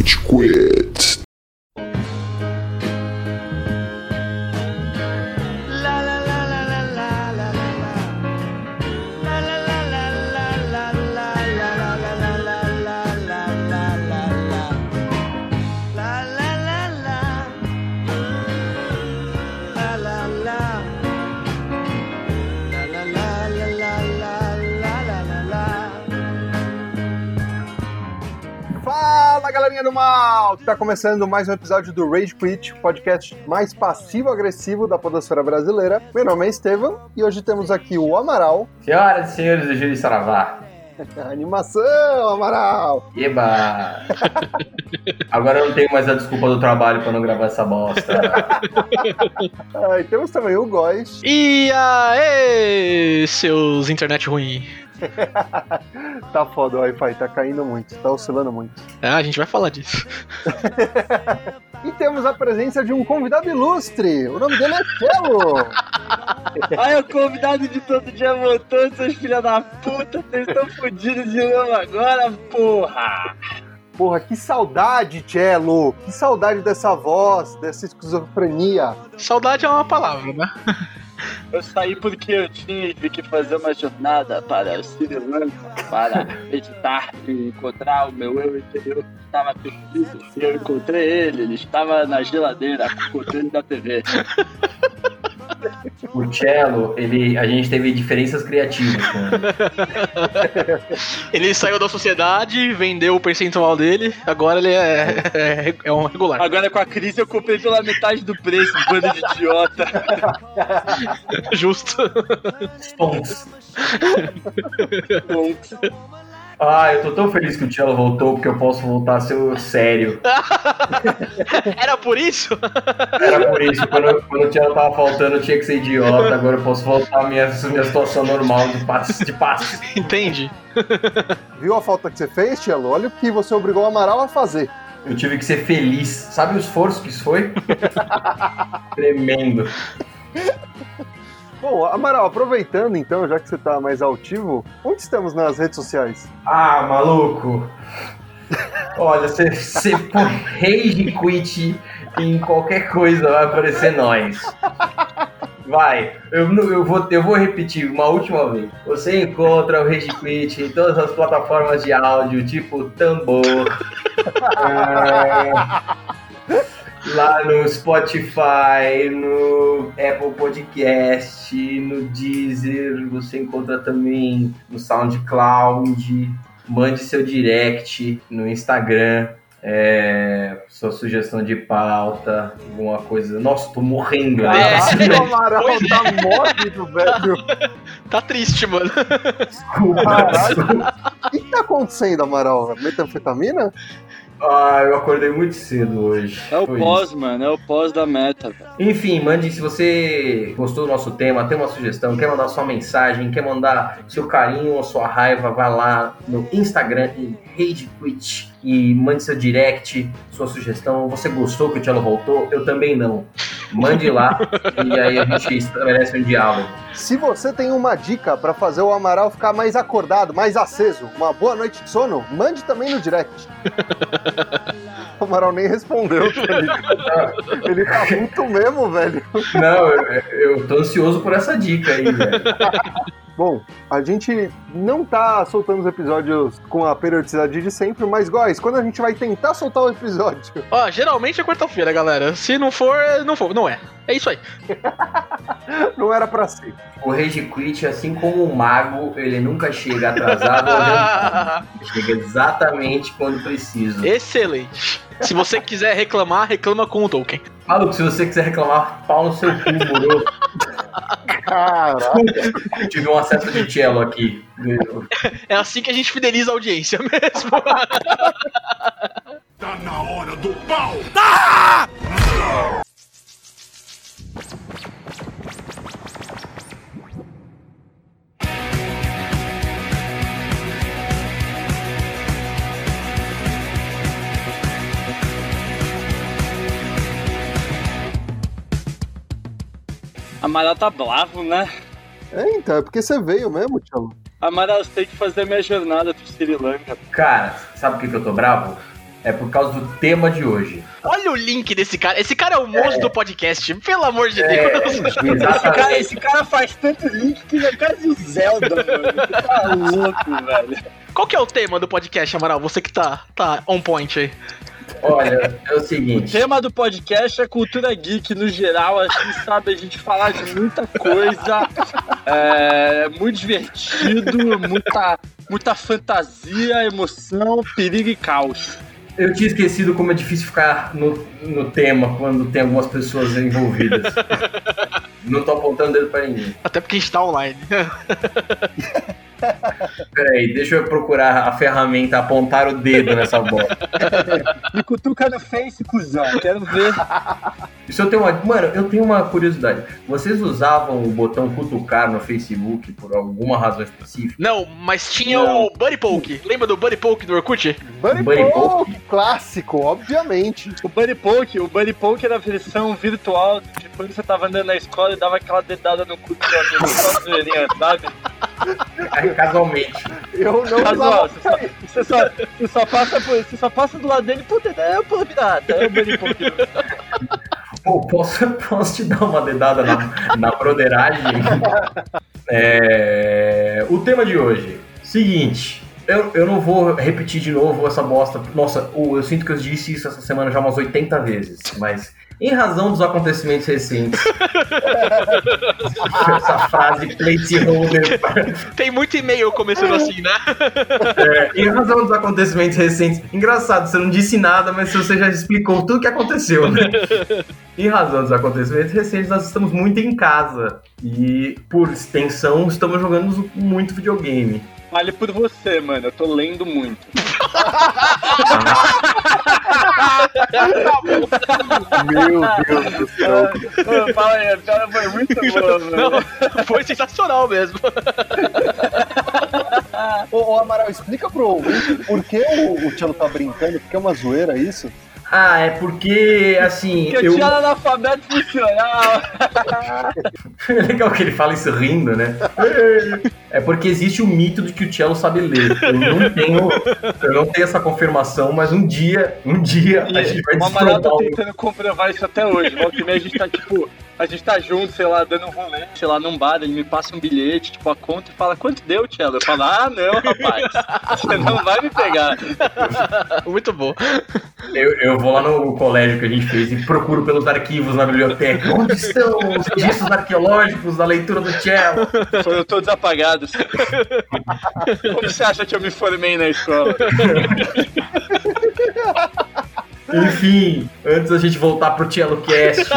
Rage Quit. Galerinha do mal! Tá começando mais um episódio do Rage Quit, podcast mais passivo-agressivo da podosfera brasileira. Meu nome é Estevam e hoje temos aqui o Amaral. Senhoras e senhores do Júlio Saravá. Animação, Amaral! Eba! Agora eu não tenho mais a desculpa do trabalho pra não gravar essa bosta. Ah, e temos também o Góis. E aê, seus internet ruim. Tá foda o Wi-Fi, tá caindo muito, tá oscilando muito. Ah, a gente vai falar disso. E temos a presença de um convidado ilustre. O nome dele é Cello. Aí o convidado de todo dia voltou, seus filha da puta, vocês estão fodidos de novo agora, porra! Porra, que saudade, Cello. Que saudade dessa voz, dessa esquizofrenia. Saudade é uma palavra, né? Eu saí porque eu tinha que fazer uma jornada para o Sri Lanka, para meditar e encontrar o meu eu interior que estava perdido. E eu encontrei ele, ele estava na geladeira, com o controle da TV. O Cello, ele, a gente teve diferenças criativas com ele. Saiu da sociedade, vendeu o percentual dele, agora ele é, é, é um regular. Agora com a crise eu comprei pela metade do preço, bando de idiota. Justo. Stonks. Bom, Ah, eu tô tão feliz que o Cello voltou porque eu posso voltar a ser o sério. Era por isso? Era por isso, quando, quando o Cello tava faltando eu tinha que ser idiota, agora eu posso voltar à minha, minha situação normal de passe. De passe. Entende? Viu a falta que você fez, Cello? Olha o que você obrigou o Amaral a fazer. Eu tive que ser feliz. Sabe o esforço que isso foi? Tremendo. Bom, Amaral, aproveitando então, já que você tá mais altivo, onde estamos nas redes sociais? Ah, maluco! Olha, você põe rage quit em qualquer coisa, vai aparecer nós. Vai, eu, eu, vou, eu vou repetir uma última vez. Você encontra o Rage Quit em todas as plataformas de áudio, tipo Tambor, ah, lá no Spotify, no Apple Podcast, no Deezer, você encontra também no SoundCloud. Mande seu direct no Instagram, é, sua sugestão de pauta, alguma coisa. Nossa, tô morrendo. É. Caralho, o Amaral Pois é. tá mórbido, velho. Tá triste, mano. Desculpa. Caralho. O que que tá acontecendo, Amaral? Metanfetamina? Ah, eu acordei muito cedo hoje. é o Foi pós, isso. mano, é o pós da meta, velho. Enfim, mande se você gostou do nosso tema, tem uma sugestão, quer mandar sua mensagem, quer mandar seu carinho ou sua raiva, vá lá no Instagram em RageQuit e mande seu direct, sua sugestão. Você gostou que o Tchelo voltou? Eu também não. Mande lá e aí a gente estabelece um diálogo. Se você tem uma dica pra fazer o Amaral ficar mais acordado, mais aceso, uma boa noite de sono, mande também no direct. O Amaral nem respondeu. Ele, ele tá muito mesmo, velho. Não, eu, eu tô ansioso por essa dica aí, velho. Bom, a gente não tá soltando os episódios com a periodicidade de sempre, mas, guys, quando a gente vai tentar soltar o episódio, Ó, geralmente é quarta-feira, galera. Se não for, não for, não é. É isso aí. não era pra ser. O Rage Quit, assim como o mago, ele nunca chega atrasado. Ele chega exatamente quando precisa. Excelente. Se você quiser reclamar, reclama com o Tolkien. Maluco, se você quiser reclamar, pau no seu cu, moro. Caralho. Eu tive um acesso de cello aqui. É assim que a gente fideliza a audiência mesmo. Tá na hora do pau! Amaral tá bravo, né? É, então, é porque você veio mesmo, Tchelo. Amaral, você tem que fazer minha jornada pro Sri Lanka. Cara, sabe por que que eu tô bravo? é por causa do tema de hoje. Olha o link desse cara. Esse cara é o monstro do podcast, pelo amor de É, Deus. Esse cara, esse cara faz tanto link que ele é quase o Zelda, mano. Você tá louco, velho. Qual que é o tema do podcast, Amaral? Você que tá, tá on point aí. Olha, é o O seguinte. tema do podcast é cultura geek no geral, assim, sabe? A gente falar de muita coisa, é muito divertido, muita, muita fantasia, emoção, perigo e caos. Eu tinha esquecido como é difícil ficar no, no tema quando tem algumas pessoas envolvidas. Não tô apontando dedo pra ninguém. Até porque a gente tá online. Peraí, deixa eu procurar a ferramenta apontar o dedo nessa bola. Me cutuca no Face, cuzão. Quero ver. Isso eu tenho uma. Mano, eu tenho uma curiosidade. Vocês usavam o botão cutucar no Facebook por alguma razão específica? Não, mas tinha Não. o Buddy Poke. Lembra do Buddy Poke do Orkut? Buddy Buddy Poke, clássico, obviamente. O Buddy Poke, o Buddy Poke era a versão virtual de quando você tava andando na escola e dava aquela dedada no cu do seu amigo, só zoeirinha, sabe? Casualmente. Eu não Casual, você só, você, só, você, só passa por, você só passa do lado dele, puta, é o pulo pirata, é o Poke. Pô, posso, posso te dar uma dedada na, na broderagem? É, o tema de hoje, seguinte. Eu, eu não vou repetir de novo essa bosta. Nossa, eu sinto que eu disse isso essa semana já umas 80 vezes. Mas, em razão dos acontecimentos recentes. essa frase placeholder. Tem muito e-mail começando assim, né? É, em razão dos acontecimentos recentes. Engraçado, você não disse nada, mas você já explicou tudo o que aconteceu, né? Em razão dos acontecimentos recentes, nós estamos muito em casa. E, por extensão, estamos jogando muito videogame. Fale por você, mano, eu tô lendo muito. Meu Deus do céu. Fala aí, a piada foi muito boa, mano. Não, foi sensacional mesmo. Ô, ô, Amaral, explica pro ouvinte por que o, o Tchelo tá brincando, porque é uma zoeira isso? Ah, é porque, assim, Que eu eu... tinha analfabeto funcional. É legal que ele fala isso rindo, né? É porque existe o mito de que o Cello sabe ler. Eu não tenho, eu não tenho essa confirmação, mas um dia, um dia a gente vai O Amaral tá desprovar tentando comprovar isso até hoje. Volta e meia a gente tá, tipo, a gente tá junto, sei lá, dando um rolê, sei lá, num bar, ele me passa um bilhete, tipo, a conta e fala, quanto deu, Tchelo? Eu falo, ah, não, rapaz, você não vai me pegar. Muito bom. Eu, eu vou lá no colégio que a gente fez e procuro pelos arquivos na biblioteca. Onde estão os registros arqueológicos da leitura do Cello? Foram todos apagados. Como você acha que eu me formei na escola? Enfim, antes da gente voltar pro Cello Cast.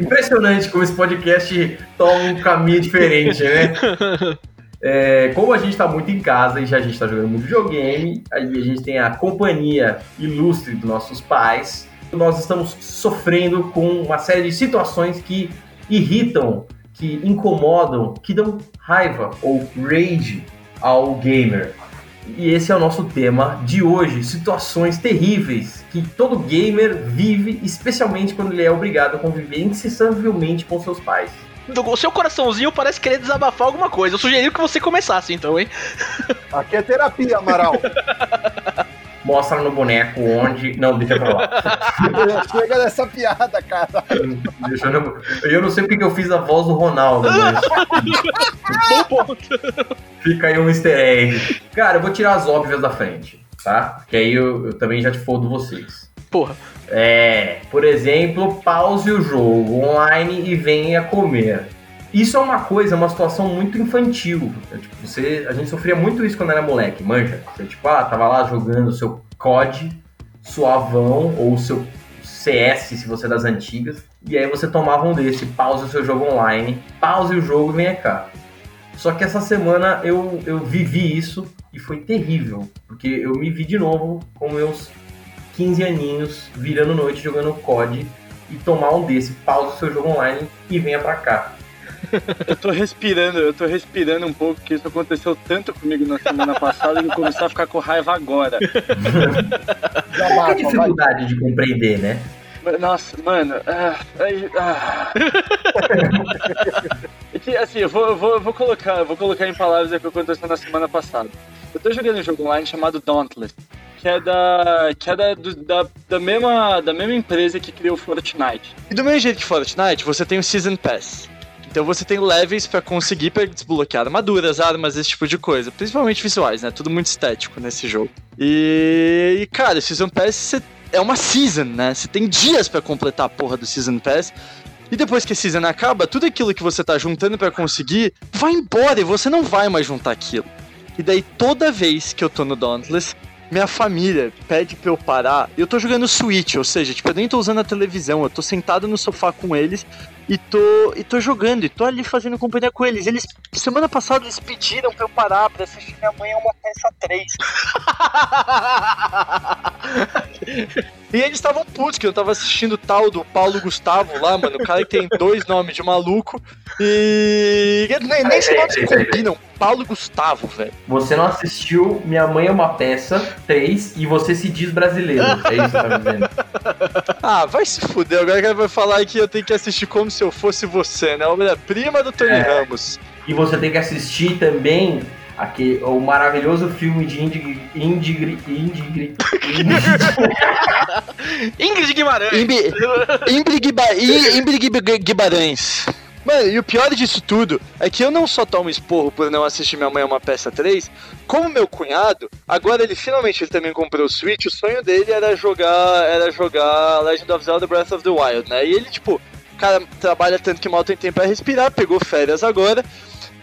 Impressionante como esse podcast toma um caminho diferente, né? É, como a gente tá muito em casa e já a gente tá jogando muito videogame, aí a gente tem a companhia ilustre dos nossos pais, nós estamos sofrendo com uma série de situações que irritam, que incomodam, que dão raiva ou rage ao gamer. E esse é o nosso tema de hoje, situações terríveis que todo gamer vive, especialmente quando ele é obrigado a conviver incessantemente com seus pais. O seu coraçãozinho parece querer desabafar alguma coisa. Eu sugeri que você começasse então, hein? Aqui é terapia, Amaral. Mostra no boneco onde. Não, deixa pra lá. Chega dessa piada, cara. Deixa eu, não... eu não sei porque que eu fiz a voz do Ronaldo, mas Bom ponto. fica aí um easter egg. Cara, eu vou tirar as óbvias da frente, tá? Que aí eu, eu também já te fodo vocês. Porra. É, por exemplo, pause o jogo online e venha comer. Isso é uma coisa, uma situação muito infantil. É, tipo, você, a gente sofria muito isso quando era moleque, manja. Você, tipo, ah, tava lá jogando o seu COD, suavão, ou o seu CS, se você é das antigas, e aí você tomava um desse, pause o seu jogo online, pause o jogo e venha cá. Só que essa semana eu, eu vivi isso e foi terrível, porque eu me vi de novo com meus 15 aninhos, virando noite jogando COD e tomar um desse, pausa o seu jogo online e venha pra cá. Eu tô respirando, eu tô respirando um pouco, porque isso aconteceu tanto comigo na semana passada que eu comecei a ficar com raiva agora. Já Qual é a dificuldade de compreender, né? Nossa, mano. ah, ah. Assim, eu vou, eu vou, eu vou colocar, vou colocar em palavras o que aconteceu na semana passada. Eu tô jogando um jogo online chamado Dauntless. que é da. que é da, do- da, da, mesma, da mesma empresa que criou o Fortnite. E do mesmo jeito que Fortnite, você tem o Season Pass. Então você tem levels pra conseguir pra desbloquear armaduras, armas, esse tipo de coisa. Principalmente visuais, né? Tudo muito estético nesse jogo. E, e, cara, o Season Pass é uma season, né? Você tem dias pra completar a porra do Season Pass. E depois que a season acaba, tudo aquilo que você tá juntando pra conseguir vai embora e você não vai mais juntar aquilo. E daí toda vez que eu tô no Dauntless, minha família pede pra eu parar. Eu tô jogando Switch, ou seja, tipo, eu nem tô usando a televisão, eu tô sentado no sofá com eles e tô, e tô jogando, e tô ali fazendo companhia com eles. Eles, semana passada, eles pediram pra eu parar pra assistir minha mãe a uma peça 3. e eles estavam putos que eu tava assistindo o tal do Paulo Gustavo lá, mano, o cara que tem dois nomes de maluco. E. Nem, nem se nomes combinam. Paulo Gustavo, velho. Você não assistiu Minha Mãe é uma Peça 3 e você se diz brasileiro. É isso que tá dizendo. Ah, vai se fuder. Agora que vai falar que eu tenho que assistir como se eu fosse você, né? Obra-prima do Tony É. Ramos. E você tem que assistir também aquele, o maravilhoso filme de Indig... Indigri... Indigri... Ingrid Guimarães. Imbi- Imbri Guiba- I- Imbri Guiba- Guimarães. Mano, e o pior disso tudo é que eu não só tomo esporro por não assistir Minha Mãe é uma Peça 3, como meu cunhado, agora ele finalmente ele também comprou o Switch, o sonho dele era jogar era jogar Legend of Zelda Breath of the Wild, né? E ele, tipo, cara, trabalha tanto que mal tem tempo pra respirar, pegou férias agora.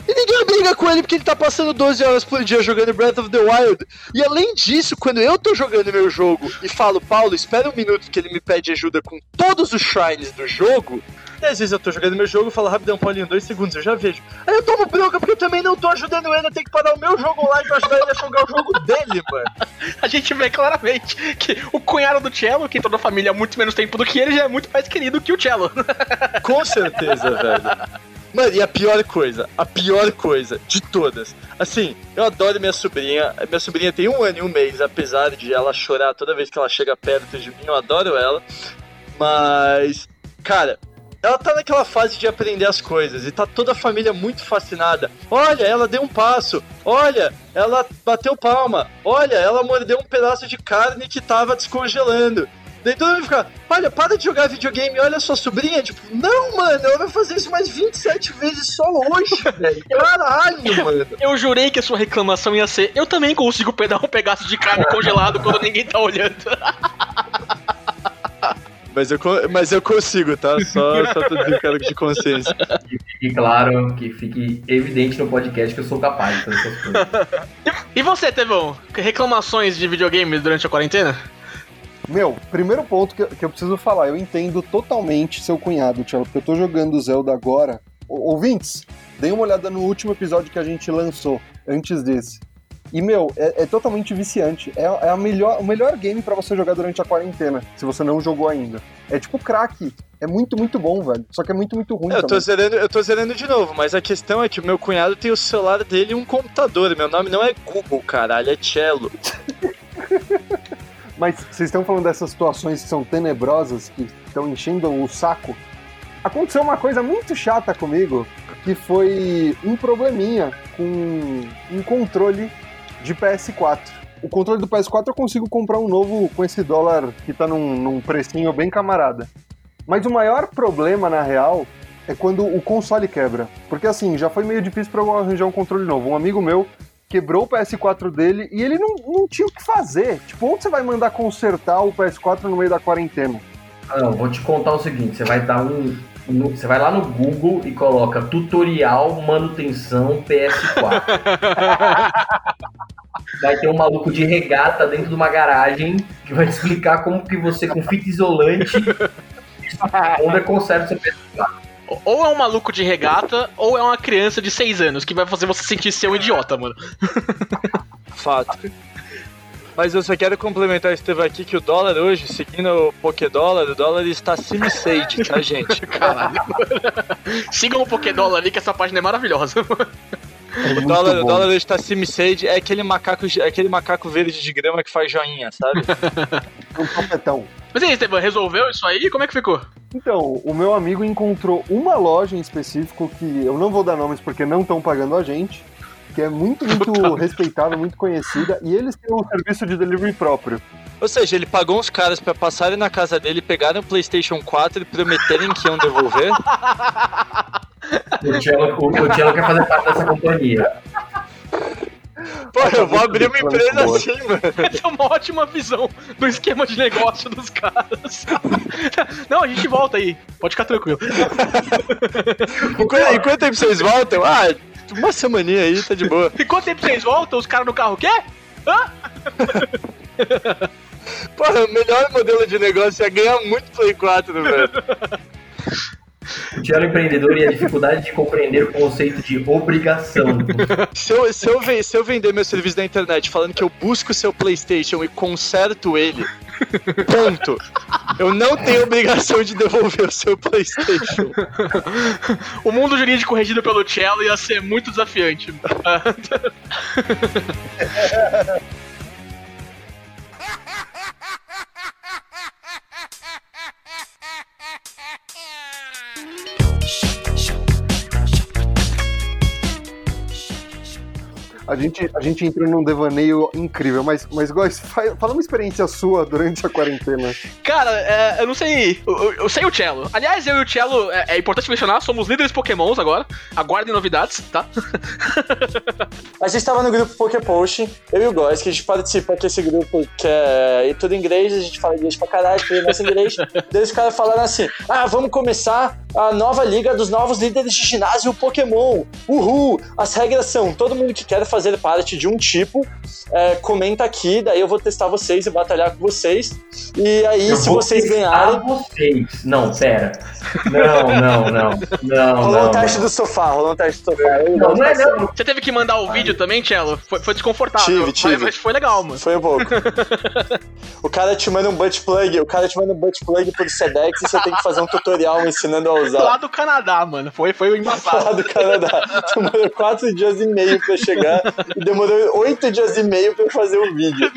E ninguém briga com ele porque ele tá passando 12 horas por dia jogando Breath of the Wild. E além disso, quando eu tô jogando meu jogo e falo, Paulo, espera um minuto que ele me pede ajuda com todos os shrines do jogo. E às vezes eu tô jogando meu jogo e falo, rapidão, Paulinho, dois segundos, eu já vejo. Aí eu tomo bronca porque eu também não tô ajudando ele, eu tenho que parar o meu jogo lá e ajudar ele a jogar o jogo dele, mano. A gente vê claramente que o cunhado do Cello, que toda a família há muito menos tempo do que ele, já é muito mais querido que o Cello. Com certeza, velho. Mano, e a pior coisa, a pior coisa de todas. Assim, eu adoro minha sobrinha. Minha sobrinha tem um ano e um mês, apesar de ela chorar toda vez que ela chega perto de mim, eu adoro ela. Mas, cara, ela tá naquela fase de aprender as coisas e tá toda a família muito fascinada. Olha, ela deu um passo. Olha, ela bateu palma. Olha, ela mordeu um pedaço de carne que tava descongelando. Daí todo mundo fica, olha, para de jogar videogame, olha sua sobrinha. Tipo, não, mano, ela vai fazer isso mais 27 vezes só hoje, velho. Caralho, mano. Eu jurei que a sua reclamação ia ser: eu também consigo pegar um pedaço de carne congelado quando ninguém tá olhando. Mas eu, mas eu consigo, tá? Só, só tô dizendo cara de consciência. Fique claro, que fique evidente no podcast que eu sou capaz de fazer essas coisas. E você, Tevão? Reclamações de videogame durante a quarentena? Meu, primeiro ponto que, que eu preciso falar, eu entendo totalmente seu cunhado, Thiago, porque eu tô jogando Zelda agora. Ô, ouvintes, deem uma olhada no último episódio que a gente lançou, antes desse. E, meu, é, é totalmente viciante. É, é a melhor, o melhor game pra você jogar durante a quarentena, se você não jogou ainda. É tipo crack. É muito, muito bom, velho. Só que é muito, muito ruim Eu tô, também. zerando, eu tô zerando de novo, mas a questão é que o meu cunhado tem o celular dele e um computador. Meu nome não é Google, caralho, é Cello. Mas vocês estão falando dessas situações que são tenebrosas, que estão enchendo o saco. Aconteceu uma coisa muito chata comigo, que foi um probleminha com um controle de PS4. O controle do PS4 eu consigo comprar um novo com esse dólar que tá num, num precinho bem camarada. Mas o maior problema, na real, é quando o console quebra. Porque assim, já foi meio difícil pra eu arranjar um controle novo. Um amigo meu quebrou o PS4 dele e ele não, não tinha o que fazer. Tipo, onde você vai mandar consertar o PS4 no meio da quarentena? Ah, Não, vou te contar o seguinte: você vai dar um. no- você vai lá no Google e coloca tutorial manutenção PS4. vai ter um maluco de regata dentro de uma garagem que vai te explicar como que você, com fita isolante, onde conserta seu PS4. Ou é um maluco de regata, ou é uma criança de 6 anos que vai fazer você sentir ser um idiota, mano. Fato. Mas eu só quero complementar esse tema aqui que o dólar hoje, seguindo o Pokédólar, o dólar está acima de sage, tá, gente? Caralho. Sigam o Pokédólar ali que essa página é maravilhosa. É O dólar, o dólar hoje está acima de sage, é aquele macaco, é aquele macaco verde de grama que faz joinha, sabe? Um topetão. Mas e aí, Esteban, resolveu isso aí? Como é que ficou? Então, o meu amigo encontrou uma loja em específico que eu não vou dar nomes porque não estão pagando a gente, que é muito, muito respeitável, muito conhecida, e eles têm um serviço de delivery próprio. Ou seja, ele pagou uns caras pra passarem na casa dele, pegarem o PlayStation 4 e prometerem que iam devolver. O Cello, o, o Cello quer fazer parte dessa companhia. Pô, eu vou abrir uma empresa assim, mano. Essa é uma ótima visão do esquema de negócio dos caras. Não, a gente volta aí. Pode ficar tranquilo. Enquanto, enquanto tempo vocês voltam? Ah, uma semaninha aí, tá de boa. E quanto tempo vocês voltam? Os caras no carro o quê? Hã? Porra, o melhor modelo de negócio é ganhar muito Play 4, velho. O Cello é empreendedor e a dificuldade de compreender o conceito de obrigação. Se eu, se, eu, se eu vender meu serviço na internet falando que eu busco seu PlayStation e conserto ele, ponto. Eu não tenho obrigação de devolver o seu PlayStation. O mundo jurídico regido pelo Cello ia ser muito desafiante. A gente, a gente entrou num devaneio incrível, mas, mas Góis, fa- fala uma experiência sua durante a quarentena. Cara, é, eu não sei. Eu, eu- eu sei o Cello. Aliás, eu e o Cello, é, é importante mencionar, somos líderes Pokémons agora. Aguardem novidades, tá? A gente tava no grupo Poképost, eu e o Góis, que a gente participa aqui desse grupo que é tudo inglês, a gente fala inglês pra caralho, tudo nosso inglês. Daí os caras falaram assim: ah, vamos começar a nova liga dos novos líderes de ginásio Pokémon. Uhul! As regras são: todo mundo que quer fazer parte de um tipo, é, comenta aqui, daí eu vou testar vocês e batalhar com vocês. E aí, Eu se vou vocês ganharem. vocês. Não, pera. Não, não, não. Não, Rolou não. um teste do sofá, rolou um teste do sofá. O Não, não é não. Você teve que mandar o vídeo também, Cello? Foi, foi desconfortável. Tive, tive. Mas, foi legal, mano. Foi um pouco. o cara te manda um butt plug, o cara te manda um butt plug por Sedex e você tem que fazer um tutorial ensinando a Lá usar. do Canadá, mano. Foi, foi embaçado. Lá do Canadá. Demorou quatro dias e meio pra chegar e demorou oito dias e meio pra eu fazer o vídeo.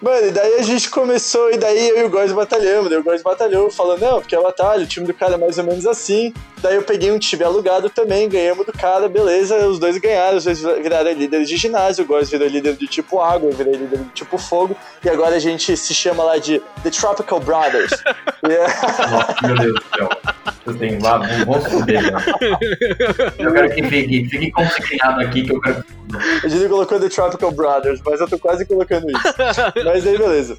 Mano, e daí a gente começou, e daí eu e o Góis batalhamos, o Góis batalhou, falou, não, porque é batalha, o time do cara é mais ou menos assim. Daí eu peguei um time alugado também, ganhamos do cara, beleza, os dois ganharam, os dois viraram líderes de ginásio, o Góis virou líder de tipo água, eu virei líder de tipo fogo, e agora a gente se chama lá de The Tropical Brothers. É- Nossa, meu Deus do céu. Eu tenho lá, vamos foder, né? Eu quero que fique, fique consignado aqui que eu quero. A gente colocou The Tropical Brothers, mas eu tô quase colocando isso. mas aí, beleza.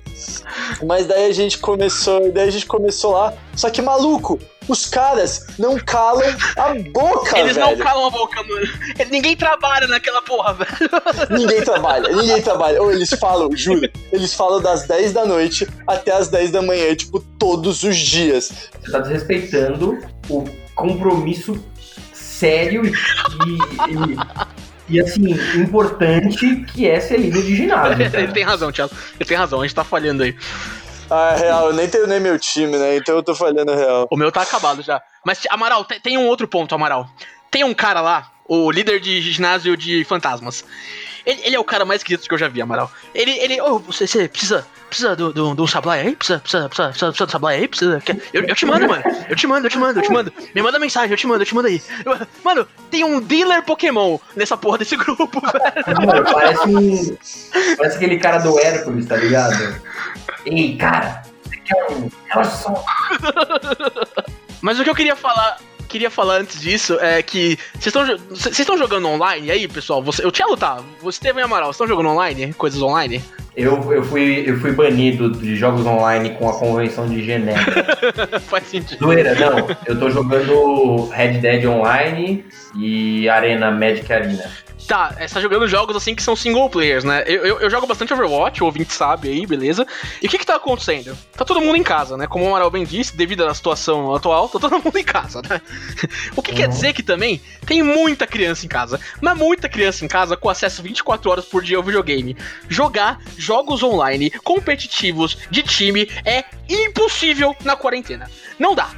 Mas daí a gente começou, daí a gente começou lá. Só que, maluco, os caras não calam a boca, Eles não velho. calam a boca, mano. Ninguém trabalha naquela porra, velho. Ninguém trabalha, ninguém trabalha. Ou eles falam, juro, eles falam das 10 da noite até as 10 da manhã, tipo, todos os dias. Você tá desrespeitando o compromisso sério e, e, e, assim, importante que é ser líder de ginásio. Ele tem razão, Thiago. Ele tem razão, a gente tá falhando aí. Ah, é real, eu nem treinei meu time, né? Então eu tô falhando real. O meu tá acabado já. Mas, Amaral, tem um outro ponto, Amaral. Tem um cara lá, o líder de ginásio de fantasmas. Ele, ele é o cara mais querido que eu já vi, Amaral. Ele, ele, ô, você, você precisa, precisa do, do, do sablai aí? Precisa, precisa, precisa, precisa, precisa do sablai aí? Precisa, quer- eu, eu te mando, mano. Eu te mando, eu te mando, eu te mando. Me manda mensagem, eu te mando, eu te mando aí. Eu- Mano, tem um dealer Pokémon nessa porra desse grupo, velho. Mano, parece um. Parece aquele cara do Hércules, tá ligado? Ei, cara, você quer um. Olha só. Mas o que eu queria falar, queria falar antes disso é que vocês estão jogando online aí, pessoal? Você, o Tchelo tá, você teve Amaral, vocês estão jogando online? Coisas online? Eu, eu, fui, eu fui banido de jogos online com a convenção de Genebra. Faz sentido. Zoeira, não. Eu tô jogando Red Dead Online e Arena Magic Arena. Tá, é, você tá jogando jogos assim que são single players, né? Eu, eu, eu jogo bastante Overwatch, o ouvinte sabe aí, beleza? E o que que tá acontecendo? Tá todo mundo em casa, né? Como o Amaral bem disse, devido à situação atual, tá todo mundo em casa, né? O que quer Uhum. dizer que também tem muita criança em casa, mas muita criança em casa com acesso 24 horas por dia ao videogame. Jogar jogos online competitivos de time é impossível na quarentena. Não dá.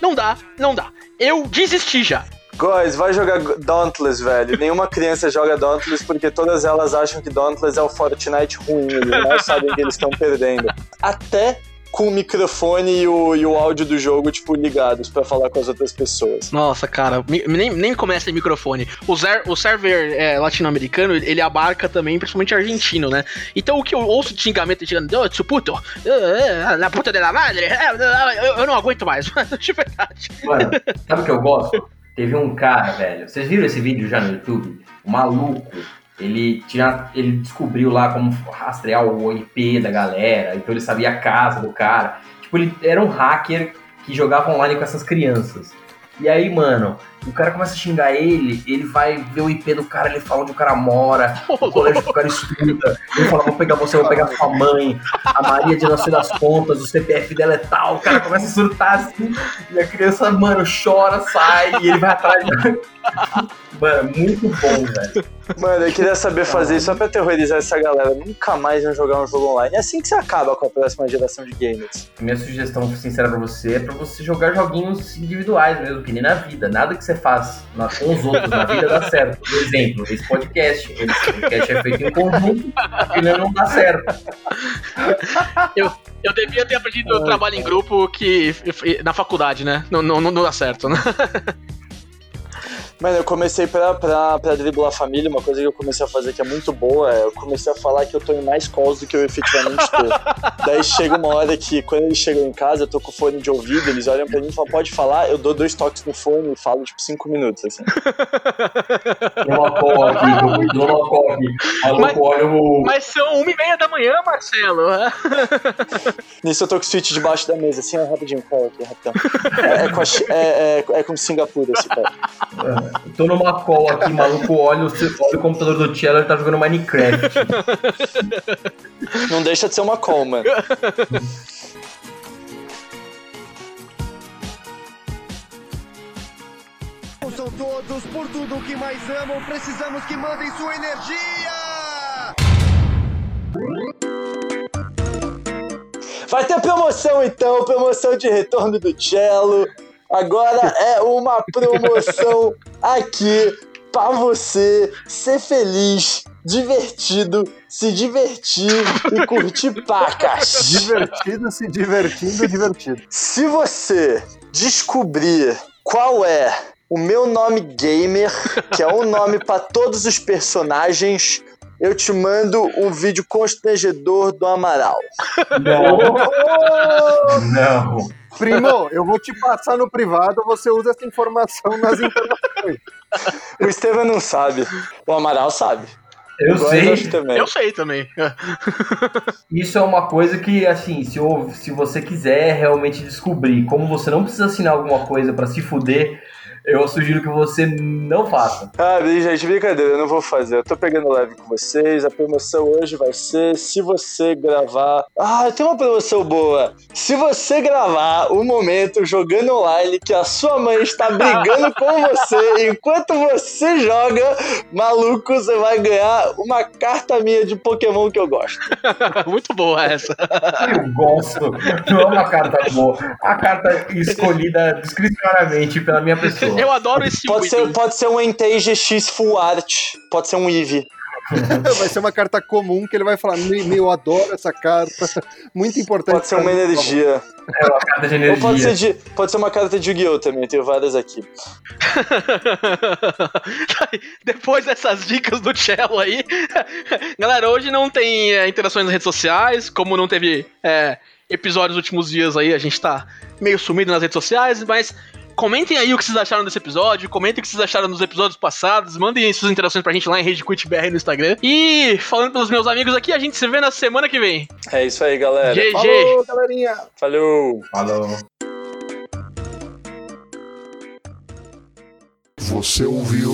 Não dá, não dá. Eu desisti já. Góis, vai jogar Dauntless, velho. Nenhuma criança joga Dauntless porque todas elas acham que Dauntless é o Fortnite ruim. Eles não sabem que eles estão perdendo. Até com o microfone e o, e o áudio do jogo, tipo, ligados pra falar com as outras pessoas. Nossa, cara, mi- nem, nem começa em microfone. O, zer- o server é, latino-americano, ele abarca também, principalmente argentino, né? Então o que eu ouço de xingamento chegando, oh, su puto, eh, la puta de la madre, eh, eu, eu não aguento mais, de verdade. Mano, sabe o que eu gosto? Teve um cara, velho. Vocês viram esse vídeo já no YouTube? O maluco, ele tinha. Ele descobriu lá como rastrear o IP da galera, então ele sabia a casa do cara. Tipo, ele era um hacker que jogava online com essas crianças. E aí, mano, o cara começa a xingar ele, ele vai ver o IP do cara, ele fala onde o cara mora, o colégio que o cara estuda. Ele fala, vou pegar você, vou pegar sua mãe, a Maria de sei das contas, o CPF dela é tal. O cara começa a surtar assim, e a criança, mano, chora, sai, e ele vai atrás. Mano, muito bom, velho. Mano, eu queria saber fazer isso só pra terrorizar essa galera. Nunca mais vão jogar um jogo online. É assim que você acaba com a próxima geração de gamers. Minha sugestão sincera pra você é pra você jogar joguinhos individuais mesmo, que nem na vida. Nada que você faz na- com os outros na vida dá certo. Por exemplo, esse podcast. Esse podcast é feito em conjunto, ele não dá certo. Eu devia ter aprendido o trabalho em grupo que na faculdade, né? Não, não, não dá certo, né? Mano, eu comecei pra, pra, pra driblar a família, uma coisa que eu comecei a fazer que é muito boa, é eu comecei a falar que eu tô em mais calls do que eu efetivamente tô. Daí chega uma hora que, quando eles chegam em casa, eu tô com o fone de ouvido, eles olham pra mim e falam, pode falar, eu dou dois toques no fone e falo, tipo, cinco minutos, assim. Uma call aqui, dou uma call aqui. Mas- olha o. Mas são uma e meia da manhã, Marcelo. Nisso eu tô com o switch debaixo da mesa, assim, ó, rapidinho, call aqui, rapidão. É, é, com a é, é, é com Singapura esse cara. Tô numa call aqui, maluco, olha o, seu- olha o computador do Cello, ele tá jogando Minecraft. Não deixa de ser uma call, mano. São todos por tudo que mais amam. Precisamos que mandem sua energia. Vai ter promoção então, promoção de retorno do Cello. Agora é uma promoção aqui pra você ser feliz, divertido, se divertir e curtir pacas. Divertido, se divertindo, divertido. Se você descobrir qual é o meu nome gamer, que é um nome pra todos os personagens, eu te mando um vídeo constrangedor do Amaral. Não. Não. Primo, eu vou te passar no privado, você usa essa informação nas informações. O Estevam não sabe. O Amaral sabe. Eu sei. acho também. Eu sei também. Isso é uma coisa que, assim, se, eu- se você quiser realmente descobrir como você não precisa assinar alguma coisa pra se fuder, eu sugiro que você não faça. Ah, gente, brincadeira, eu não vou fazer. Eu tô pegando leve com vocês. A promoção hoje vai ser se você gravar. Ah, tem uma promoção boa. Se você gravar o momento jogando online que a sua mãe está brigando com você enquanto você joga, maluco, você vai ganhar uma carta minha de Pokémon que eu gosto. Muito boa essa. Eu gosto. Não é uma carta boa. A carta escolhida discricionariamente pela minha pessoa. Eu adoro esse Pode ser, Widow. pode ser um Entei GX Full Art. Pode ser um Eevee. Vai ser uma carta comum que ele vai falar: meu, eu adoro essa carta. Muito importante. Pode ser uma mim, por favor." energia. É uma carta de Ou pode ser, energia. de, pode ser uma carta de Yu-Gi-Oh! também, tenho várias aqui. Depois dessas dicas do Cello aí. Galera, hoje não tem é, interações nas redes sociais, como não teve é, episódios nos últimos dias aí, a gente tá meio sumido nas redes sociais, mas comentem aí o que vocês acharam desse episódio, comentem o que vocês acharam dos episódios passados, mandem suas interações pra gente lá em RageQuitBR no Instagram. E falando pelos meus amigos aqui, a gente se vê na semana que vem. É isso aí, galera. GG! Falou, galerinha! Falou! Falou. Você ouviu